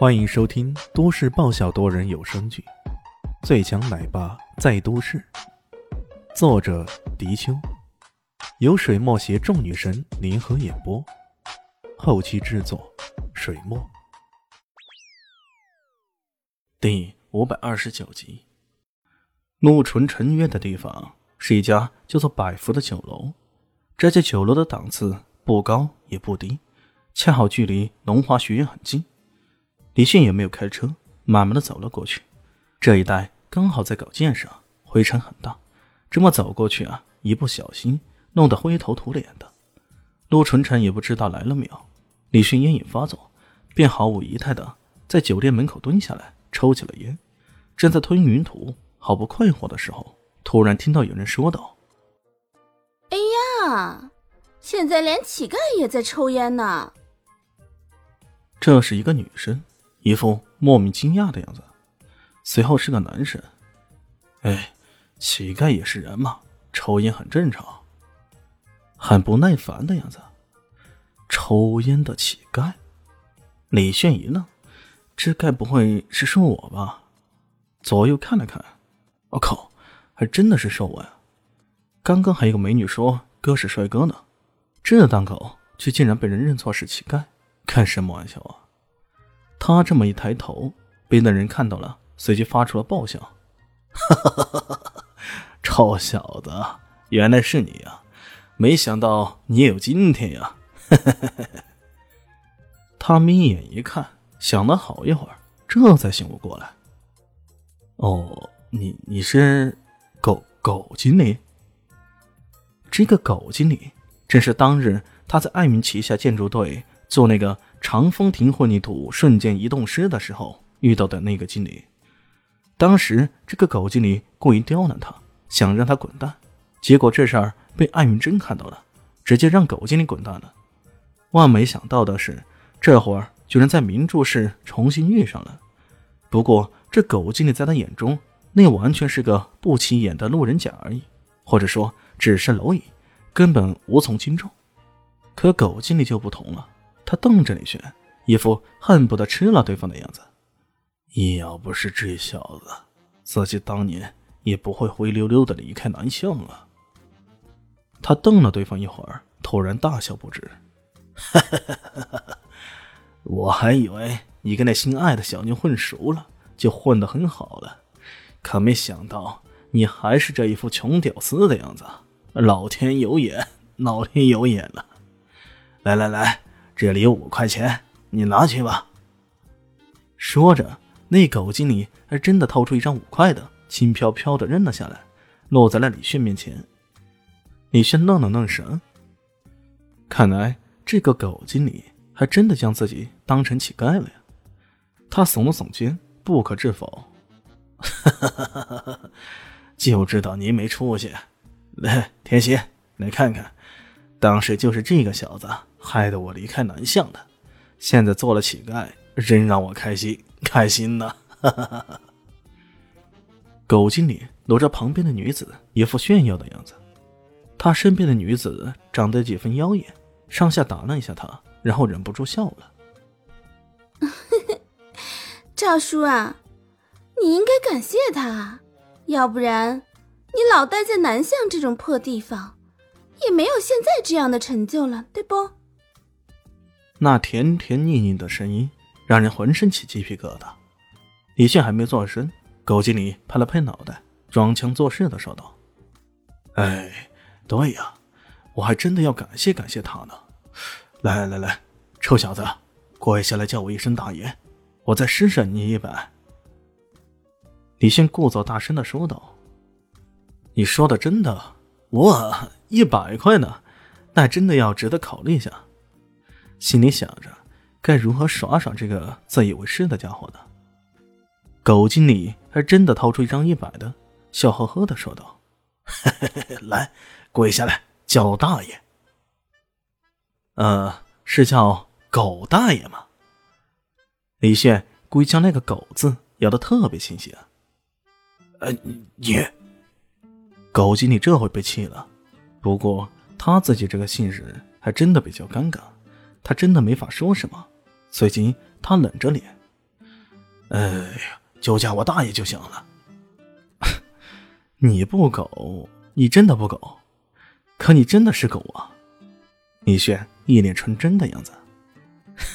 欢迎收听都市爆笑多人有声剧《最强奶爸在都市》，作者：迪秋，由水墨携众女神联合演播，后期制作：水墨。第五百二十九集，陆纯晨约的地方是一家叫做百福的酒楼。这家酒楼的档次不高也不低，恰好距离龙华学院很近。李迅也没有开车，慢慢的走了过去。这一带刚好在搞建设，灰尘很大，这么走过去啊，一不小心弄得灰头土脸的。陆纯纯也不知道来了没有，李迅烟瘾发作，便毫无仪态的在酒店门口蹲下来抽起了烟，正在吞云吐好不快活的时候，突然听到有人说道：“哎呀，现在连乞丐也在抽烟呢。”这是一个女生。一副莫名惊讶的样子，随后是个男生。哎，乞丐也是人嘛，抽烟很正常。很不耐烦的样子，抽烟的乞丐。李炫一愣，这该不会是说我吧？左右看了看，我靠，还真的是说我呀！刚刚还有个美女说哥是帅哥呢，这档口却竟然被人认错是乞丐，开什么玩笑啊！他这么一抬头，被那人看到了，随即发出了爆笑：“哈哈哈哈哈！臭小子，原来是你呀！没想到你也有今天呀！”哈哈哈哈他眯眼一看，想了好一会儿，这才醒悟过来：“哦，你你是狗狗经理？这个狗经理正是当日他在艾明旗下建筑队做那个。”长风亭混凝土瞬间移动师的时候遇到的那个经理，当时这个狗经理故意刁难他，想让他滚蛋，结果这事儿被艾云珍看到了，直接让狗经理滚蛋了。万没想到的是，这会儿居然在明珠市重新遇上了。不过这狗经理在他眼中，那完全是个不起眼的路人甲而已，或者说只是蝼蚁，根本无从轻重。可狗经理就不同了。他瞪着李轩，一副恨不得吃了对方的样子。要不是这小子，自己当年也不会灰溜溜的离开南巷了。他瞪了对方一会儿，突然大笑不止。我还以为你跟那心爱的小妞混熟了，就混得很好了，可没想到你还是这一副穷屌丝的样子。老天有眼，老天有眼了。来来来。这里有五块钱，你拿去吧。说着，那狗经理还真的掏出一张五块的，轻飘飘的扔了下来，落在了李迅面前。李迅愣了愣神，看来这个狗经理还真的将自己当成乞丐了呀。他耸了耸肩，不可置否：“ 就知道你没出息。来，天心，来看看，当时就是这个小子。”害得我离开南巷的，现在做了乞丐，真让我开心 开心呢！狗经理搂着旁边的女子，一副炫耀的样子。他身边的女子长得几分妖艳，上下打量一下他，然后忍不住笑了。赵叔啊，你应该感谢他，要不然你老待在南巷这种破地方，也没有现在这样的成就了，对不？那甜甜腻腻的声音让人浑身起鸡皮疙瘩。李现还没做声，狗经理拍了拍脑袋，装腔作势的说道：“哎，对呀，我还真的要感谢感谢他呢。来来来，臭小子，跪下来叫我一声大爷，我再施舍你一百。”李现故作大声的说道：“你说的真的？哇，一百块呢？那真的要值得考虑一下。”心里想着，该如何耍耍这个自以为是的家伙呢？狗经理还真的掏出一张一百的，笑呵呵的说道：“来，跪下来，叫大爷。”“呃，是叫狗大爷吗？”李炫故意将那个“狗”字咬得特别清晰啊。“呃，你……”狗经理这回被气了，不过他自己这个姓氏还真的比较尴尬。他真的没法说什么，随即他冷着脸，哎呀，就叫我大爷就行了。你不狗，你真的不狗，可你真的是狗啊！李炫一脸纯真的样子，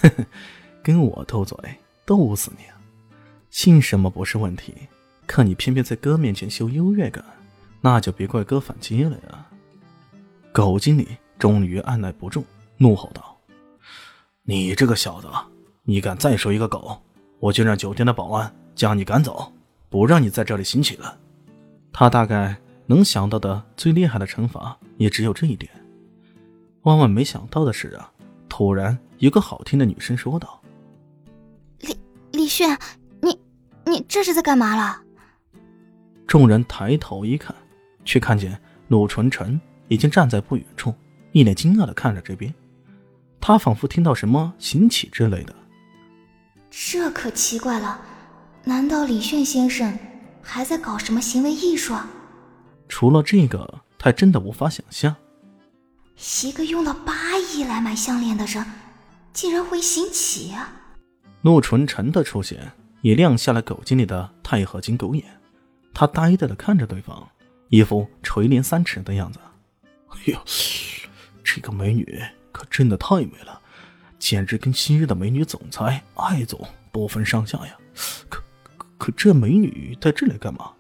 呵呵，跟我斗嘴，斗死你！姓什么不是问题，可你偏偏在哥面前秀优越感，那就别怪哥反击了呀！狗经理终于按耐不住，怒吼道：“你这个小子，你敢再说一个狗，我就让酒店的保安将你赶走，不让你在这里行乞了。”他大概能想到的最厉害的惩罚也只有这一点。万万没想到的是啊，突然一个好听的女声说道：“李李炫，你你这是在干嘛了？”众人抬头一看，却看见陆纯臣已经站在不远处，一脸惊讶的看着这边。他仿佛听到什么行乞之类的。这可奇怪了，难道李炫先生？还在搞什么行为艺术？除了这个，他真的无法想象，一个用了八亿来买项链的人，竟然会行乞啊！陆纯臣的出现也亮瞎了狗经理的钛合金狗眼，他呆呆的看着对方，一副垂帘三尺的样子。哎呦，这个美女可真的太美了，简直跟昔日的美女总裁艾总不分上下呀！可。可这美女在这里干嘛？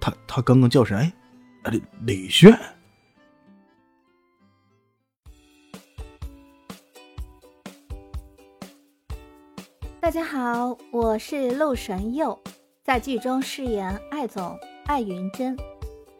她她刚刚叫谁？李李炫。大家好，我是陆神佑，在剧中饰演艾总艾云珍。